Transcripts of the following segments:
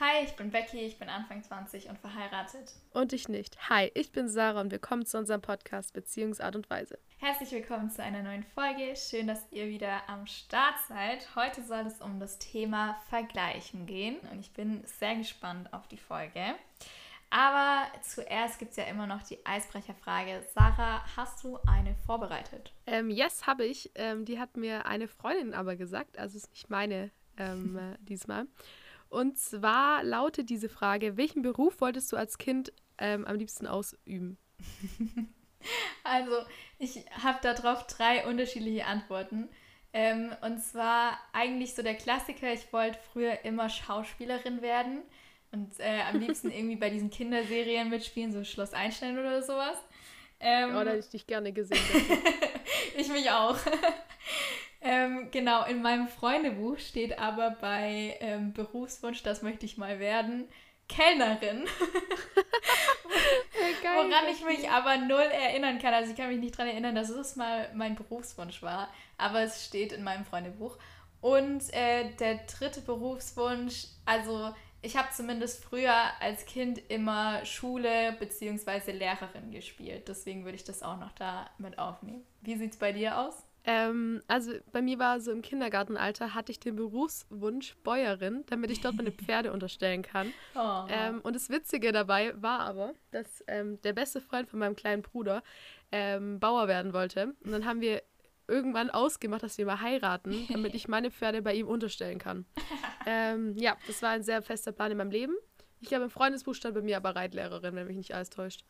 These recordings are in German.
Hi, ich bin Becky, ich bin Anfang 20 und verheiratet. Und ich nicht. Hi, ich bin Sarah und willkommen zu unserem Podcast Beziehungsart und Weise. Herzlich willkommen zu einer neuen Folge. Schön, dass ihr wieder am Start seid. Heute soll es um das Thema Vergleichen gehen und ich bin sehr gespannt auf die Folge. Aber zuerst gibt es ja immer noch die Eisbrecherfrage. Sarah, hast du eine vorbereitet? Ähm, yes, habe ich. Ähm, die hat mir eine Freundin aber gesagt, also ist nicht meine ähm, äh, diesmal. Und zwar lautet diese Frage: Welchen Beruf wolltest du als Kind ähm, am liebsten ausüben? Also, ich habe darauf drei unterschiedliche Antworten. Ähm, und zwar eigentlich so der Klassiker: Ich wollte früher immer Schauspielerin werden und äh, am liebsten irgendwie bei diesen Kinderserien mitspielen, so Schloss Einstein oder sowas. Ähm, oh, da hätte ich dich gerne gesehen. ich mich auch. Ähm, genau, in meinem Freundebuch steht aber bei ähm, Berufswunsch, das möchte ich mal werden, Kellnerin. Geil, Woran ich mich aber null erinnern kann. Also ich kann mich nicht daran erinnern, dass es mal mein Berufswunsch war. Aber es steht in meinem Freundebuch. Und äh, der dritte Berufswunsch, also ich habe zumindest früher als Kind immer Schule bzw. Lehrerin gespielt. Deswegen würde ich das auch noch da mit aufnehmen. Wie sieht es bei dir aus? Ähm, also bei mir war so im Kindergartenalter, hatte ich den Berufswunsch Bäuerin, damit ich dort meine Pferde unterstellen kann. Oh. Ähm, und das Witzige dabei war aber, dass ähm, der beste Freund von meinem kleinen Bruder ähm, Bauer werden wollte. Und dann haben wir irgendwann ausgemacht, dass wir mal heiraten, damit ich meine Pferde bei ihm unterstellen kann. Ähm, ja, das war ein sehr fester Plan in meinem Leben. Ich glaube, im Freundesbuch stand bei mir aber Reitlehrerin, wenn mich nicht alles täuscht.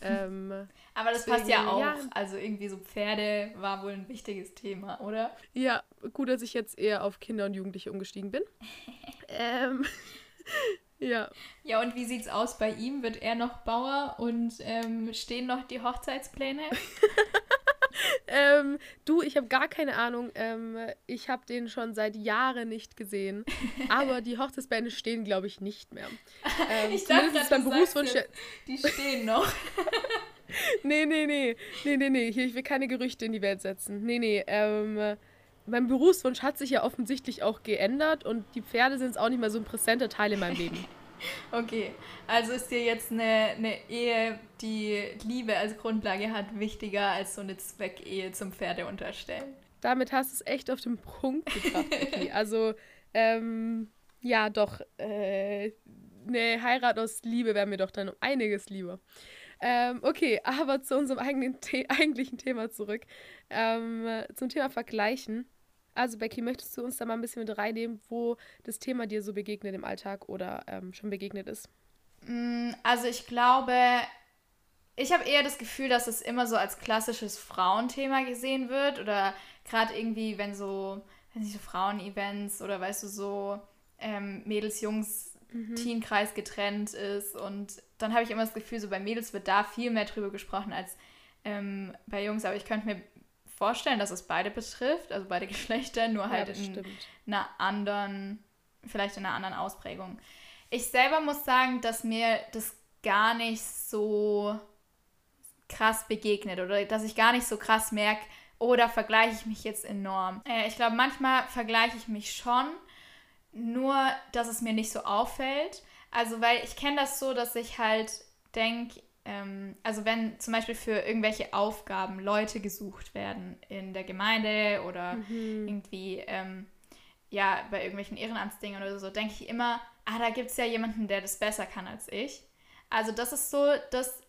Ähm, Aber das passt ja auch. Ja. Also irgendwie so Pferde war wohl ein wichtiges Thema, oder? Ja, gut, dass ich jetzt eher auf Kinder und Jugendliche umgestiegen bin. ähm, ja. Ja, und wie sieht's aus bei ihm? Wird er noch Bauer und ähm, stehen noch die Hochzeitspläne? ähm, du, ich habe gar keine Ahnung. Ähm, ich habe den schon seit Jahren nicht gesehen. Aber die Hochzeitsbände stehen, glaube ich, nicht mehr. Ähm, ich dachte, ist beim Berufswunsch. Jetzt, die stehen noch. nee, nee, nee. Nee, nee, nee. Hier, ich will keine Gerüchte in die Welt setzen. Nee, nee. Ähm, mein Berufswunsch hat sich ja offensichtlich auch geändert und die Pferde sind jetzt auch nicht mehr so ein präsenter Teil in meinem Leben. Okay, also ist dir jetzt eine, eine Ehe, die Liebe als Grundlage hat, wichtiger als so eine Zweckehe zum Pferde unterstellen? Damit hast du es echt auf den Punkt gebracht, okay. Also, ähm, ja, doch, äh, eine Heirat aus Liebe wäre mir doch dann um einiges lieber. Ähm, okay, aber zu unserem eigenen The eigentlichen Thema zurück. Ähm, zum Thema Vergleichen. Also Becky, möchtest du uns da mal ein bisschen mit reinnehmen, wo das Thema dir so begegnet im Alltag oder ähm, schon begegnet ist? Mm, also ich glaube, ich habe eher das Gefühl, dass es immer so als klassisches Frauenthema gesehen wird oder gerade irgendwie, wenn so, wenn so Frauen-Events oder weißt du so ähm, Mädels, Jungs, mhm. Teenkreis getrennt ist und dann habe ich immer das Gefühl, so bei Mädels wird da viel mehr drüber gesprochen als ähm, bei Jungs, aber ich könnte mir vorstellen, dass es beide betrifft, also beide Geschlechter, nur halt ja, in stimmt. einer anderen, vielleicht in einer anderen Ausprägung. Ich selber muss sagen, dass mir das gar nicht so krass begegnet oder dass ich gar nicht so krass merke, oder vergleiche ich mich jetzt enorm. Äh, ich glaube, manchmal vergleiche ich mich schon, nur dass es mir nicht so auffällt. Also, weil ich kenne das so, dass ich halt denke, ähm, also wenn zum Beispiel für irgendwelche Aufgaben Leute gesucht werden in der Gemeinde oder mhm. irgendwie ähm, ja bei irgendwelchen Ehrenamtsdingen oder so, denke ich immer, ah, da gibt es ja jemanden, der das besser kann als ich. Also das ist so das,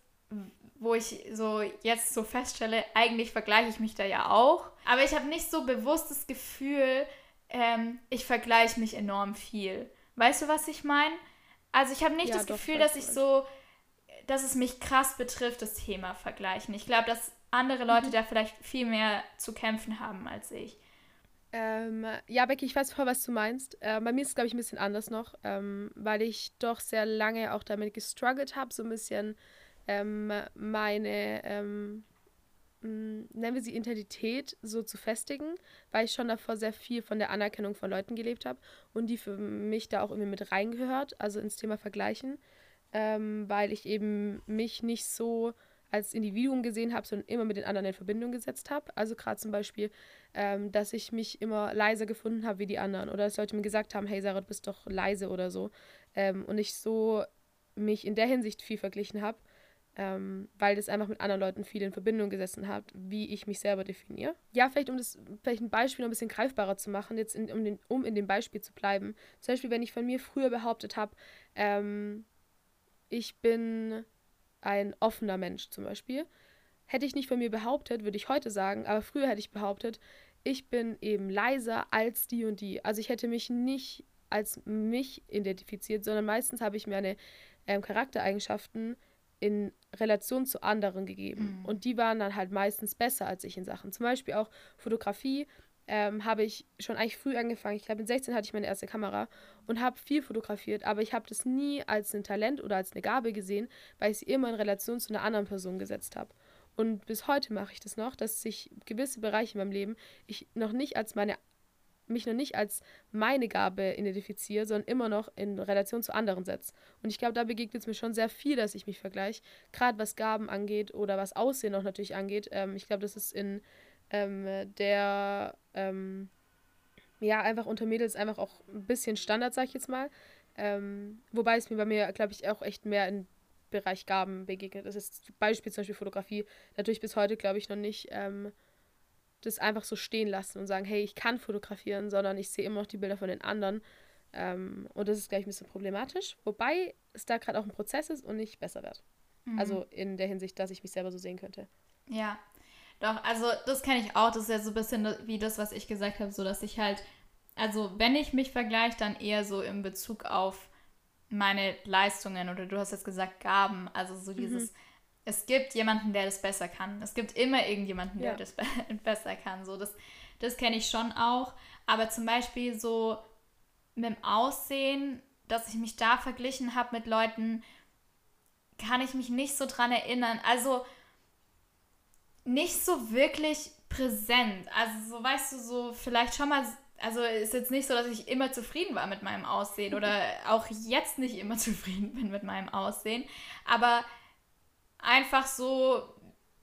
wo ich so jetzt so feststelle, eigentlich vergleiche ich mich da ja auch. Aber ich habe nicht so bewusst das Gefühl, ähm, ich vergleiche mich enorm viel. Weißt du, was ich meine? Also ich habe nicht ja, das Gefühl, dass ich so dass es mich krass betrifft, das Thema Vergleichen. Ich glaube, dass andere Leute mhm. da vielleicht viel mehr zu kämpfen haben als ich. Ähm, ja, Becky, ich weiß voll, was du meinst. Äh, bei mir ist es, glaube ich, ein bisschen anders noch, ähm, weil ich doch sehr lange auch damit gestruggelt habe, so ein bisschen ähm, meine, ähm, nennen wir sie Identität, so zu festigen, weil ich schon davor sehr viel von der Anerkennung von Leuten gelebt habe und die für mich da auch irgendwie mit reingehört, also ins Thema Vergleichen ähm, weil ich eben mich nicht so als Individuum gesehen habe, sondern immer mit den anderen in Verbindung gesetzt habe. Also gerade zum Beispiel, ähm, dass ich mich immer leiser gefunden habe wie die anderen oder dass Leute mir gesagt haben, hey Sarah, du bist doch leise oder so. ähm, und ich so mich in der Hinsicht viel verglichen habe, ähm, weil das einfach mit anderen Leuten viel in Verbindung gesessen hat, wie ich mich selber definiere. Ja, vielleicht um das, vielleicht ein Beispiel noch ein bisschen greifbarer zu machen, jetzt in, um, den, um in dem Beispiel zu bleiben. Zum Beispiel, wenn ich von mir früher behauptet habe, ähm, ich bin ein offener Mensch zum Beispiel, hätte ich nicht von mir behauptet, würde ich heute sagen, aber früher hätte ich behauptet, ich bin eben leiser als die und die. Also ich hätte mich nicht als mich identifiziert, sondern meistens habe ich mir eine ähm, Charaktereigenschaften in Relation zu anderen gegeben. Mhm. Und die waren dann halt meistens besser als ich in Sachen. Zum Beispiel auch Fotografie ähm, habe ich schon eigentlich früh angefangen. Ich glaube, mit 16 hatte ich meine erste Kamera und habe viel fotografiert, aber ich habe das nie als ein Talent oder als eine Gabe gesehen, weil ich sie immer in Relation zu einer anderen Person gesetzt habe. Und bis heute mache ich das noch, dass sich gewisse Bereiche in meinem Leben ich noch nicht als meine mich noch nicht als meine Gabe identifiziere, sondern immer noch in Relation zu anderen setze. Und ich glaube, da begegnet es mir schon sehr viel, dass ich mich vergleiche, gerade was Gaben angeht oder was Aussehen auch natürlich angeht. Ähm, ich glaube, das ist in ähm, der, ähm, ja, einfach unter Mädels einfach auch ein bisschen Standard, sag ich jetzt mal. Ähm, wobei es mir bei mir, glaube ich, auch echt mehr im Bereich Gaben begegnet. Das ist Beispiel zum Beispiel Fotografie. Natürlich bis heute, glaube ich, noch nicht ähm, das einfach so stehen lassen und sagen, hey, ich kann fotografieren, sondern ich sehe immer noch die Bilder von den anderen. Ähm, und das ist gleich ein bisschen problematisch, wobei es da gerade auch ein Prozess ist und nicht besser wird. Mhm. Also in der Hinsicht, dass ich mich selber so sehen könnte. Ja, doch, also das kenne ich auch. Das ist ja so ein bisschen wie das, was ich gesagt habe, so dass ich halt, also wenn ich mich vergleiche, dann eher so in Bezug auf meine Leistungen oder du hast jetzt gesagt Gaben, also so mhm. dieses, mhm es gibt jemanden, der das besser kann. Es gibt immer irgendjemanden, der ja. das be besser kann. So, das das kenne ich schon auch. Aber zum Beispiel so mit dem Aussehen, dass ich mich da verglichen habe mit Leuten, kann ich mich nicht so dran erinnern. Also nicht so wirklich präsent. Also so weißt du, so vielleicht schon mal also ist jetzt nicht so, dass ich immer zufrieden war mit meinem Aussehen oder auch jetzt nicht immer zufrieden bin mit meinem Aussehen. Aber einfach so,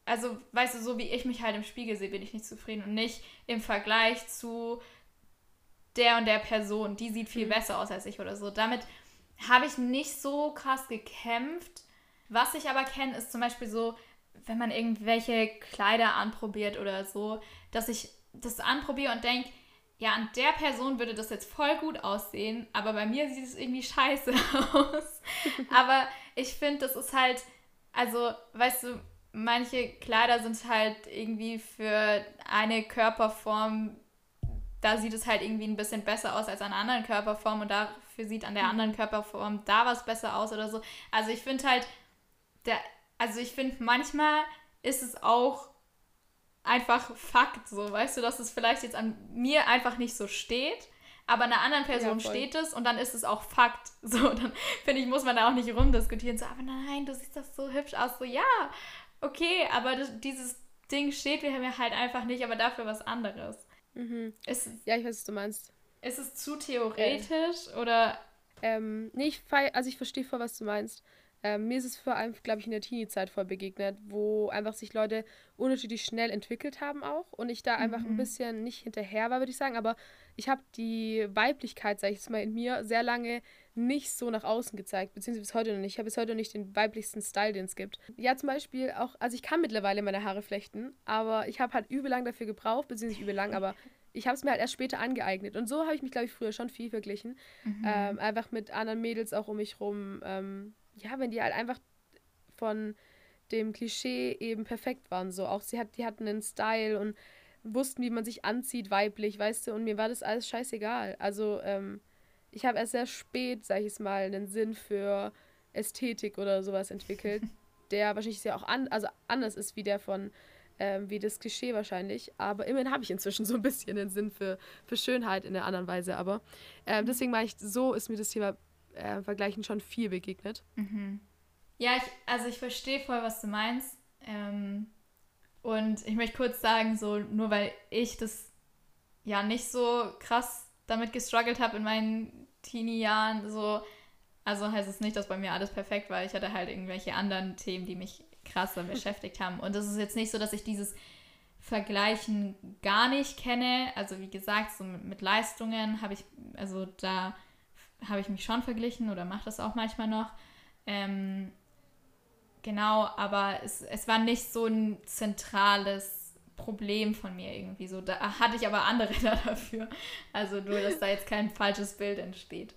also weißt du, so wie ich mich halt im Spiegel sehe, bin ich nicht zufrieden und nicht im Vergleich zu der und der Person, die sieht viel mhm. besser aus als ich oder so. Damit habe ich nicht so krass gekämpft. Was ich aber kenne, ist zum Beispiel so, wenn man irgendwelche Kleider anprobiert oder so, dass ich das anprobiere und denke, ja, an der Person würde das jetzt voll gut aussehen, aber bei mir sieht es irgendwie scheiße aus. aber ich finde, das ist halt also, weißt du, manche Kleider sind halt irgendwie für eine Körperform, da sieht es halt irgendwie ein bisschen besser aus als an einer anderen Körperform und dafür sieht an der mhm. anderen Körperform da was besser aus oder so. Also ich finde halt, der, also ich finde manchmal ist es auch einfach Fakt so, weißt du, dass es vielleicht jetzt an mir einfach nicht so steht aber einer anderen Person ja, steht es und dann ist es auch Fakt. So, dann finde ich, muss man da auch nicht rumdiskutieren. So, aber nein, du siehst das so hübsch aus. So, ja, okay, aber das, dieses Ding steht mir halt einfach nicht, aber dafür was anderes. Mhm. Ist, ja, ich weiß, was du meinst. Ist es zu theoretisch äh. oder? Ähm, nee, ich, also ich verstehe voll, was du meinst. Ähm, mir ist es vor allem, glaube ich, in der Teenie-Zeit voll begegnet, wo einfach sich Leute unterschiedlich schnell entwickelt haben auch und ich da einfach mhm. ein bisschen nicht hinterher war, würde ich sagen, aber ich habe die Weiblichkeit, sage ich jetzt mal, in mir sehr lange nicht so nach außen gezeigt, beziehungsweise bis heute noch nicht. Ich habe bis heute noch nicht den weiblichsten Style, den es gibt. Ja, zum Beispiel auch, also ich kann mittlerweile meine Haare flechten, aber ich habe halt übel lang dafür gebraucht, beziehungsweise übel lang, aber ich habe es mir halt erst später angeeignet. Und so habe ich mich, glaube ich, früher schon viel verglichen. Mhm. Ähm, einfach mit anderen Mädels auch um mich rum. Ähm, ja, wenn die halt einfach von dem Klischee eben perfekt waren. So auch sie hat, die hatten einen Style und wussten, wie man sich anzieht, weiblich, weißt du, und mir war das alles scheißegal. Also, ähm, ich habe erst sehr spät, sag ich es mal, einen Sinn für Ästhetik oder sowas entwickelt, der wahrscheinlich sehr auch an, also anders ist wie der von, ähm, wie das Klischee wahrscheinlich. Aber immerhin habe ich inzwischen so ein bisschen den Sinn für, für Schönheit in der anderen Weise. Aber ähm, deswegen meine ich, so ist mir das Thema äh, Vergleichen schon viel begegnet. Mhm. Ja, ich, also ich verstehe voll, was du meinst. Ähm, und ich möchte kurz sagen, so nur weil ich das ja nicht so krass damit gestruggelt habe in meinen Teenie-Jahren, so, also heißt es nicht, dass bei mir alles perfekt war. Ich hatte halt irgendwelche anderen Themen, die mich krasser beschäftigt haben. Und es ist jetzt nicht so, dass ich dieses Vergleichen gar nicht kenne. Also wie gesagt, so mit, mit Leistungen habe ich, also da habe ich mich schon verglichen oder mache das auch manchmal noch. Ähm, genau, aber es, es war nicht so ein zentrales Problem von mir irgendwie so. Da hatte ich aber andere da dafür. Also nur, dass da jetzt kein falsches Bild entsteht.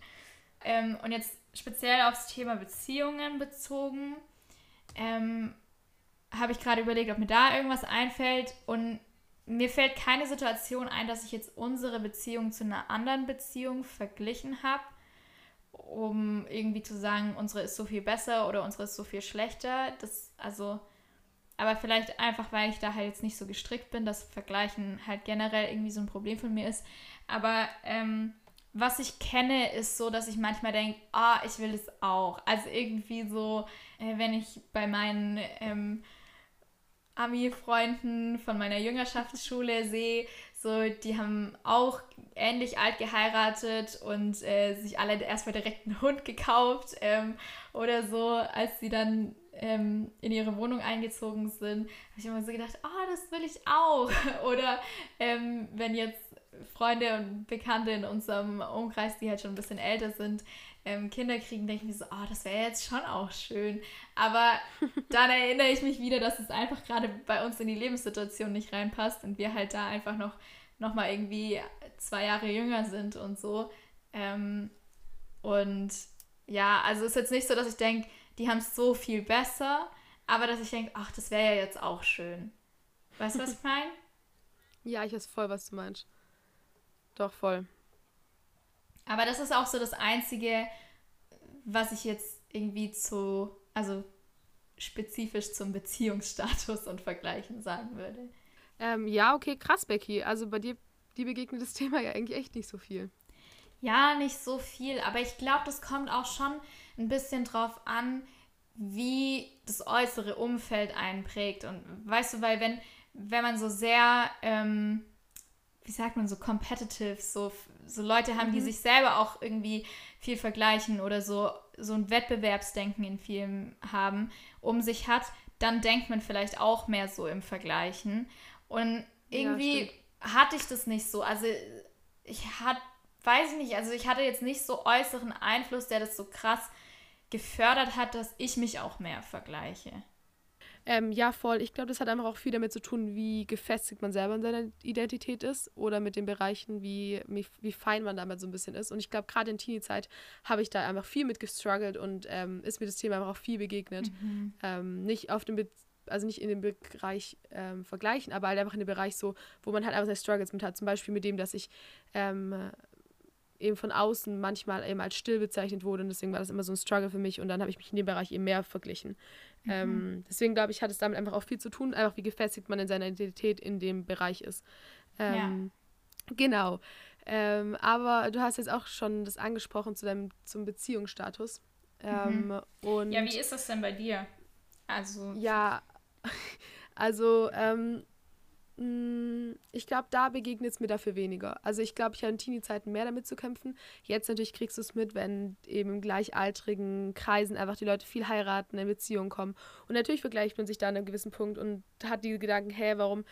Ähm, und jetzt speziell aufs Thema Beziehungen bezogen, ähm, habe ich gerade überlegt, ob mir da irgendwas einfällt. Und mir fällt keine Situation ein, dass ich jetzt unsere Beziehung zu einer anderen Beziehung verglichen habe, um irgendwie zu sagen, unsere ist so viel besser oder unsere ist so viel schlechter. Das, also, aber vielleicht einfach, weil ich da halt jetzt nicht so gestrickt bin, dass Vergleichen halt generell irgendwie so ein Problem von mir ist. Aber ähm, was ich kenne, ist so, dass ich manchmal denke, ah, ich will es auch. Also irgendwie so, äh, wenn ich bei meinen ähm, Ami-Freunden von meiner Jüngerschaftsschule sehe, so, die haben auch ähnlich alt geheiratet und äh, sich alle erstmal direkt einen Hund gekauft ähm, oder so, als sie dann ähm, in ihre Wohnung eingezogen sind, habe ich immer so gedacht, oh, das will ich auch. oder ähm, wenn jetzt Freunde und Bekannte in unserem Umkreis, die halt schon ein bisschen älter sind, ähm, Kinder kriegen, denke ich mir so, oh, das wäre jetzt schon auch schön. Aber dann erinnere ich mich wieder, dass es einfach gerade bei uns in die Lebenssituation nicht reinpasst und wir halt da einfach noch, noch mal irgendwie zwei Jahre jünger sind und so. Ähm, und ja, also es ist jetzt nicht so, dass ich denke, die haben es so viel besser, aber dass ich denke, ach, das wäre ja jetzt auch schön. Weißt du, was ich meine? Ja, ich weiß voll, was du meinst. Doch, voll. Aber das ist auch so das Einzige, was ich jetzt irgendwie zu, also spezifisch zum Beziehungsstatus und Vergleichen sagen würde. Ähm, ja, okay, krass, Becky. Also bei dir, die begegnet das Thema ja eigentlich echt nicht so viel. Ja, nicht so viel, aber ich glaube, das kommt auch schon ein bisschen drauf an, wie das äußere Umfeld einprägt. Und weißt du, weil wenn, wenn man so sehr ähm, wie sagt man so, competitive, so, so Leute haben, mhm. die sich selber auch irgendwie viel vergleichen oder so, so ein Wettbewerbsdenken in vielen haben, um sich hat, dann denkt man vielleicht auch mehr so im Vergleichen. Und irgendwie ja, hatte ich das nicht so. Also ich hatte, weiß ich nicht, also ich hatte jetzt nicht so äußeren Einfluss, der das so krass gefördert hat, dass ich mich auch mehr vergleiche. Ähm, ja, voll. Ich glaube, das hat einfach auch viel damit zu tun, wie gefestigt man selber in seiner Identität ist oder mit den Bereichen, wie, wie fein man damit so ein bisschen ist. Und ich glaube, gerade in Teenie-Zeit habe ich da einfach viel mit gestruggelt und ähm, ist mir das Thema einfach auch viel begegnet. Mhm. Ähm, nicht auf dem Be also nicht in dem Bereich ähm, vergleichen, aber halt einfach in dem Bereich so, wo man halt einfach seine Struggles mit hat. Zum Beispiel mit dem, dass ich ähm, eben von außen manchmal eben als still bezeichnet wurde und deswegen war das immer so ein Struggle für mich und dann habe ich mich in dem Bereich eben mehr verglichen. Mhm. Ähm, deswegen glaube ich, hat es damit einfach auch viel zu tun, einfach wie gefestigt man in seiner Identität in dem Bereich ist. Ähm, ja. Genau. Ähm, aber du hast jetzt auch schon das angesprochen zu deinem zum Beziehungsstatus. Mhm. und ja, wie ist das denn bei dir? Also ja, also ähm, ich glaube, da begegnet es mir dafür weniger. Also ich glaube, ich habe in Teenie-Zeiten mehr damit zu kämpfen. Jetzt natürlich kriegst du es mit, wenn eben in gleichaltrigen Kreisen einfach die Leute viel heiraten, in Beziehungen kommen. Und natürlich vergleicht man sich da an einem gewissen Punkt und hat die Gedanken, hä, warum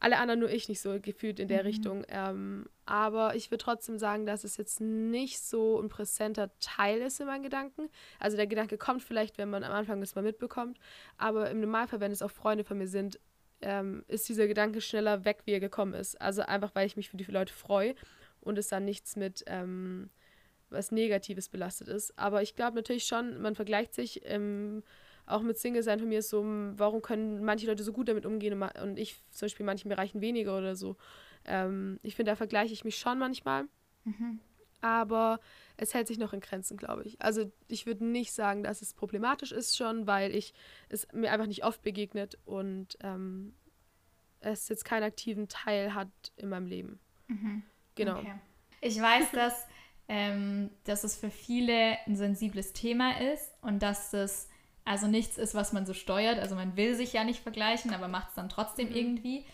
alle anderen nur ich nicht so gefühlt in der mhm. Richtung. Ähm, aber ich würde trotzdem sagen, dass es jetzt nicht so ein präsenter Teil ist in meinen Gedanken. Also der Gedanke kommt vielleicht, wenn man am Anfang das mal mitbekommt. Aber im Normalfall, wenn es auch Freunde von mir sind, ähm, ist dieser Gedanke schneller weg, wie er gekommen ist. Also einfach, weil ich mich für die Leute freue und es dann nichts mit ähm, was Negatives belastet ist. Aber ich glaube natürlich schon, man vergleicht sich ähm, auch mit Single-Sein von mir so, warum können manche Leute so gut damit umgehen und ich zum Beispiel in manchen Bereichen weniger oder so. Ähm, ich finde, da vergleiche ich mich schon manchmal. Mhm. Aber es hält sich noch in Grenzen, glaube ich. Also ich würde nicht sagen, dass es problematisch ist schon, weil ich es mir einfach nicht oft begegnet und ähm, es jetzt keinen aktiven Teil hat in meinem Leben. Mhm. Genau. Okay. Ich weiß, dass, ähm, dass es für viele ein sensibles Thema ist und dass das also nichts ist, was man so steuert. Also man will sich ja nicht vergleichen, aber macht es dann trotzdem mhm. irgendwie.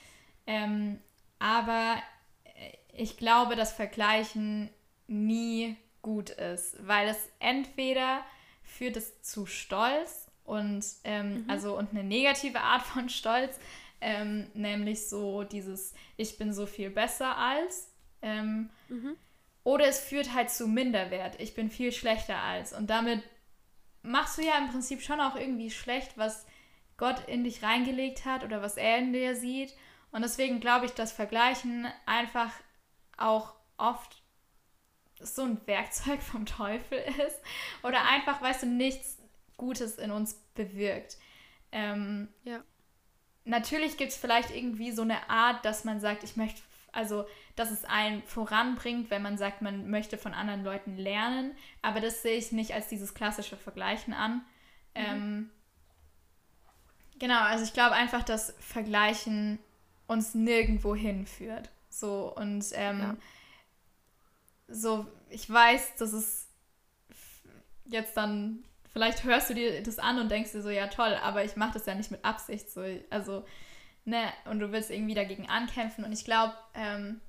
Ähm, aber äh, ich glaube, das Vergleichen nie gut ist, weil es entweder führt es zu Stolz und ähm, mhm. also und eine negative Art von Stolz, ähm, nämlich so dieses Ich bin so viel besser als. Ähm, mhm. Oder es führt halt zu Minderwert. Ich bin viel schlechter als. Und damit machst du ja im Prinzip schon auch irgendwie schlecht, was Gott in dich reingelegt hat oder was er in dir sieht. Und deswegen glaube ich, dass Vergleichen einfach auch oft so ein Werkzeug vom Teufel ist oder einfach, weißt du, nichts Gutes in uns bewirkt. Ähm, ja. Natürlich gibt es vielleicht irgendwie so eine Art, dass man sagt, ich möchte, also, dass es einen voranbringt, wenn man sagt, man möchte von anderen Leuten lernen, aber das sehe ich nicht als dieses klassische Vergleichen an. Mhm. Ähm, genau, also ich glaube einfach, dass Vergleichen uns nirgendwo hinführt. So und ähm, ja. So, ich weiß, dass es jetzt dann, vielleicht hörst du dir das an und denkst dir so, ja toll, aber ich mache das ja nicht mit Absicht. So, also, ne, und du willst irgendwie dagegen ankämpfen. Und ich glaube, ähm,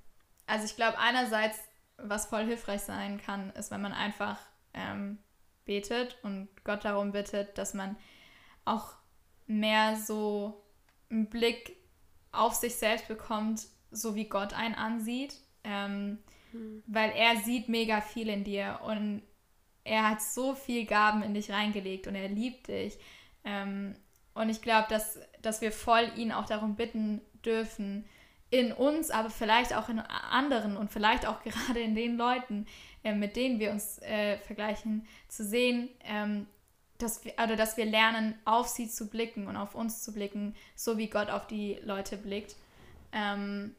also ich glaube einerseits, was voll hilfreich sein kann, ist, wenn man einfach ähm, betet und Gott darum bittet, dass man auch mehr so einen Blick auf sich selbst bekommt, so wie Gott einen ansieht. Ähm, Weil er sieht mega viel in dir und er hat so viel Gaben in dich reingelegt und er liebt dich. Ähm, und ich glaube, dass, dass wir voll ihn auch darum bitten dürfen, in uns, aber vielleicht auch in anderen und vielleicht auch gerade in den Leuten, äh, mit denen wir uns äh, vergleichen, zu sehen, ähm, dass wir, also dass wir lernen, auf sie zu blicken und auf uns zu blicken, so wie Gott auf die Leute blickt. Ähm,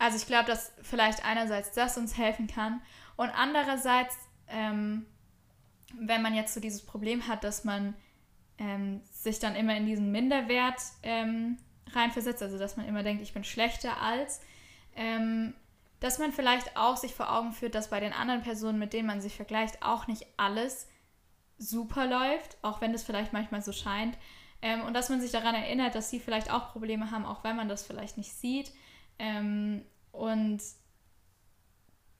also ich glaube, dass vielleicht einerseits das uns helfen kann und andererseits, ähm, wenn man jetzt so dieses Problem hat, dass man ähm, sich dann immer in diesen Minderwert ähm, reinversetzt, also dass man immer denkt, ich bin schlechter als, ähm, dass man vielleicht auch sich vor Augen führt, dass bei den anderen Personen, mit denen man sich vergleicht, auch nicht alles super läuft, auch wenn es vielleicht manchmal so scheint. Ähm, und dass man sich daran erinnert, dass sie vielleicht auch Probleme haben, auch wenn man das vielleicht nicht sieht. Ähm, und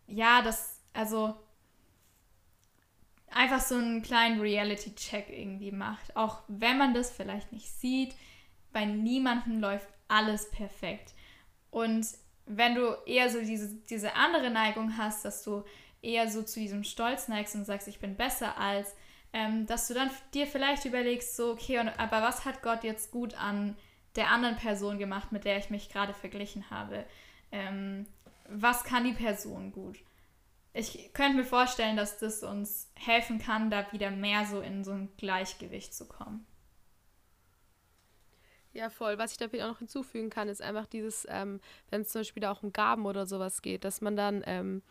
ja, das, also einfach so einen kleinen Reality-Check irgendwie macht. Auch wenn man das vielleicht nicht sieht, bei niemandem läuft alles perfekt. Und wenn du eher so diese, diese andere Neigung hast, dass du eher so zu diesem Stolz neigst und sagst, ich bin besser als, ähm, dass du dann dir vielleicht überlegst, so, okay, und, aber was hat Gott jetzt gut an der anderen Person gemacht, mit der ich mich gerade verglichen habe? Ähm, was kann die Person gut? Ich könnte mir vorstellen, dass das uns helfen kann, da wieder mehr so in so ein Gleichgewicht zu kommen. Ja, voll. Was ich da vielleicht auch noch hinzufügen kann, ist einfach dieses, ähm, wenn es zum Beispiel auch um Gaben oder sowas geht, dass man dann ähm,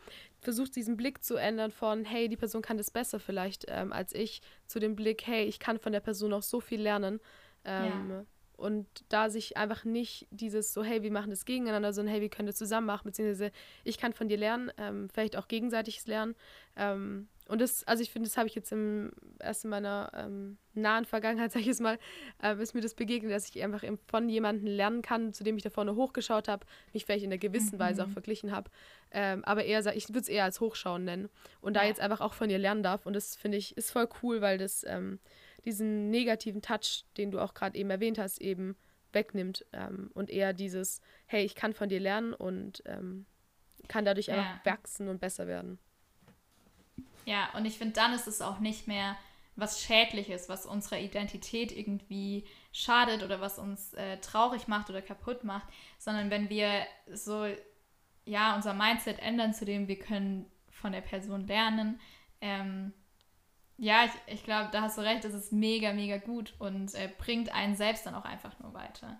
versucht, diesen Blick zu ändern von, hey, die Person kann das besser vielleicht ähm, als ich, zu dem Blick, hey, ich kann von der Person auch so viel lernen. Ja. Und da sich einfach nicht dieses so, hey, wir machen das gegeneinander, sondern hey, wir können das zusammen machen, beziehungsweise ich kann von dir lernen, ähm, vielleicht auch gegenseitiges Lernen. Ähm, und das, also ich finde, das habe ich jetzt im, erst in meiner ähm, nahen Vergangenheit, sage ich es mal, äh, ist mir das begegnet, dass ich einfach von jemandem lernen kann, zu dem ich da vorne hochgeschaut habe, mich vielleicht in einer gewissen mhm. Weise auch verglichen habe. Ähm, aber eher, ich würde es eher als Hochschauen nennen. Und da ja. jetzt einfach auch von ihr lernen darf. Und das finde ich, ist voll cool, weil das ähm, diesen negativen Touch, den du auch gerade eben erwähnt hast, eben wegnimmt. Ähm, und eher dieses, hey, ich kann von dir lernen und ähm, kann dadurch ja. einfach wachsen und besser werden. Ja, und ich finde, dann ist es auch nicht mehr was Schädliches, was unserer Identität irgendwie schadet oder was uns äh, traurig macht oder kaputt macht, sondern wenn wir so, ja, unser Mindset ändern, zu dem wir können von der Person lernen. Ähm, ja, ich, ich glaube, da hast du recht, das ist mega, mega gut und äh, bringt einen selbst dann auch einfach nur weiter.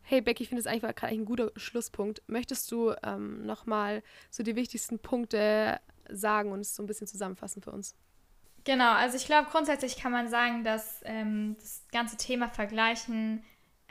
Hey Becky, ich finde das eigentlich gerade ein guter Schlusspunkt. Möchtest du ähm, nochmal so die wichtigsten Punkte sagen und es so ein bisschen zusammenfassen für uns? Genau, also ich glaube, grundsätzlich kann man sagen, dass ähm, das ganze Thema Vergleichen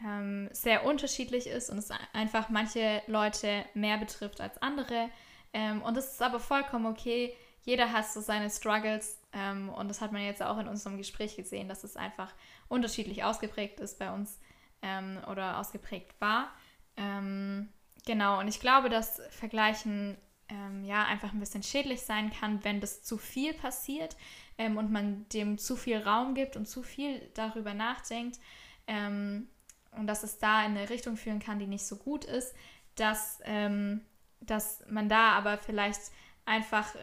ähm, sehr unterschiedlich ist und es einfach manche Leute mehr betrifft als andere. Ähm, und es ist aber vollkommen okay. Jeder hat so seine Struggles ähm, und das hat man jetzt auch in unserem Gespräch gesehen, dass es einfach unterschiedlich ausgeprägt ist bei uns ähm, oder ausgeprägt war. Ähm, genau, und ich glaube, dass Vergleichen ähm, ja einfach ein bisschen schädlich sein kann, wenn das zu viel passiert ähm, und man dem zu viel Raum gibt und zu viel darüber nachdenkt ähm, und dass es da in eine Richtung führen kann, die nicht so gut ist, dass, dass man da aber vielleicht einfach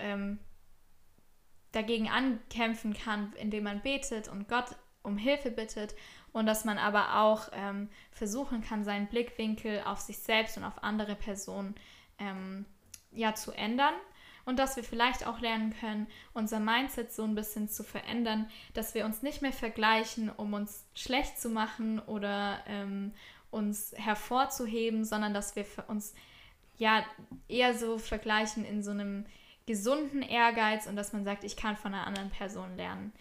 dagegen ankämpfen kann, indem man betet und Gott um Hilfe bittet und dass man aber auch ähm, versuchen kann, seinen Blickwinkel auf sich selbst und auf andere Personen ähm, ja, zu ändern. Und dass wir vielleicht auch lernen können, unser Mindset so ein bisschen zu verändern, dass wir uns nicht mehr vergleichen, um uns schlecht zu machen oder ähm, uns hervorzuheben, sondern dass wir uns ja eher so vergleichen in so einem gesunden Ehrgeiz und dass man sagt, ich kann von einer anderen Person lernen.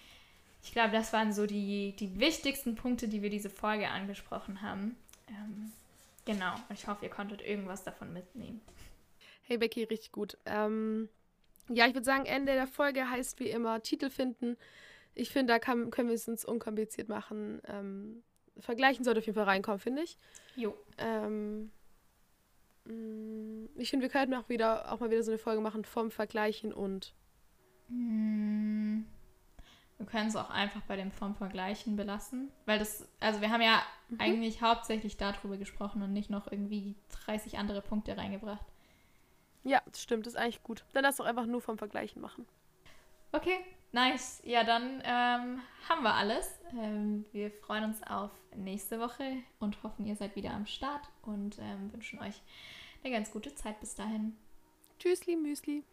Ich glaube, das waren so die, die wichtigsten Punkte, die wir diese Folge angesprochen haben. Ähm, genau, und ich hoffe, ihr konntet irgendwas davon mitnehmen. Hey Becky, richtig gut. Ähm, ja, ich würde sagen, Ende der Folge heißt wie immer Titel finden. Ich finde, da kann, können wir es uns unkompliziert machen. Ähm, vergleichen sollte auf jeden Fall reinkommen, finde ich. Jo. Ähm, ich finde, wir könnten auch wieder auch mal wieder so eine Folge machen vom Vergleichen und. Mm, wir können es auch einfach bei dem vom Vergleichen belassen. Weil das, also wir haben ja mhm. eigentlich hauptsächlich darüber gesprochen und nicht noch irgendwie 30 andere Punkte reingebracht. Ja, das stimmt, das ist eigentlich gut. Dann lass doch einfach nur vom Vergleichen machen. Okay, nice. Ja, dann ähm, haben wir alles. Ähm, wir freuen uns auf nächste Woche und hoffen, ihr seid wieder am Start und ähm, wünschen euch eine ganz gute Zeit bis dahin. Tschüssli, Müsli.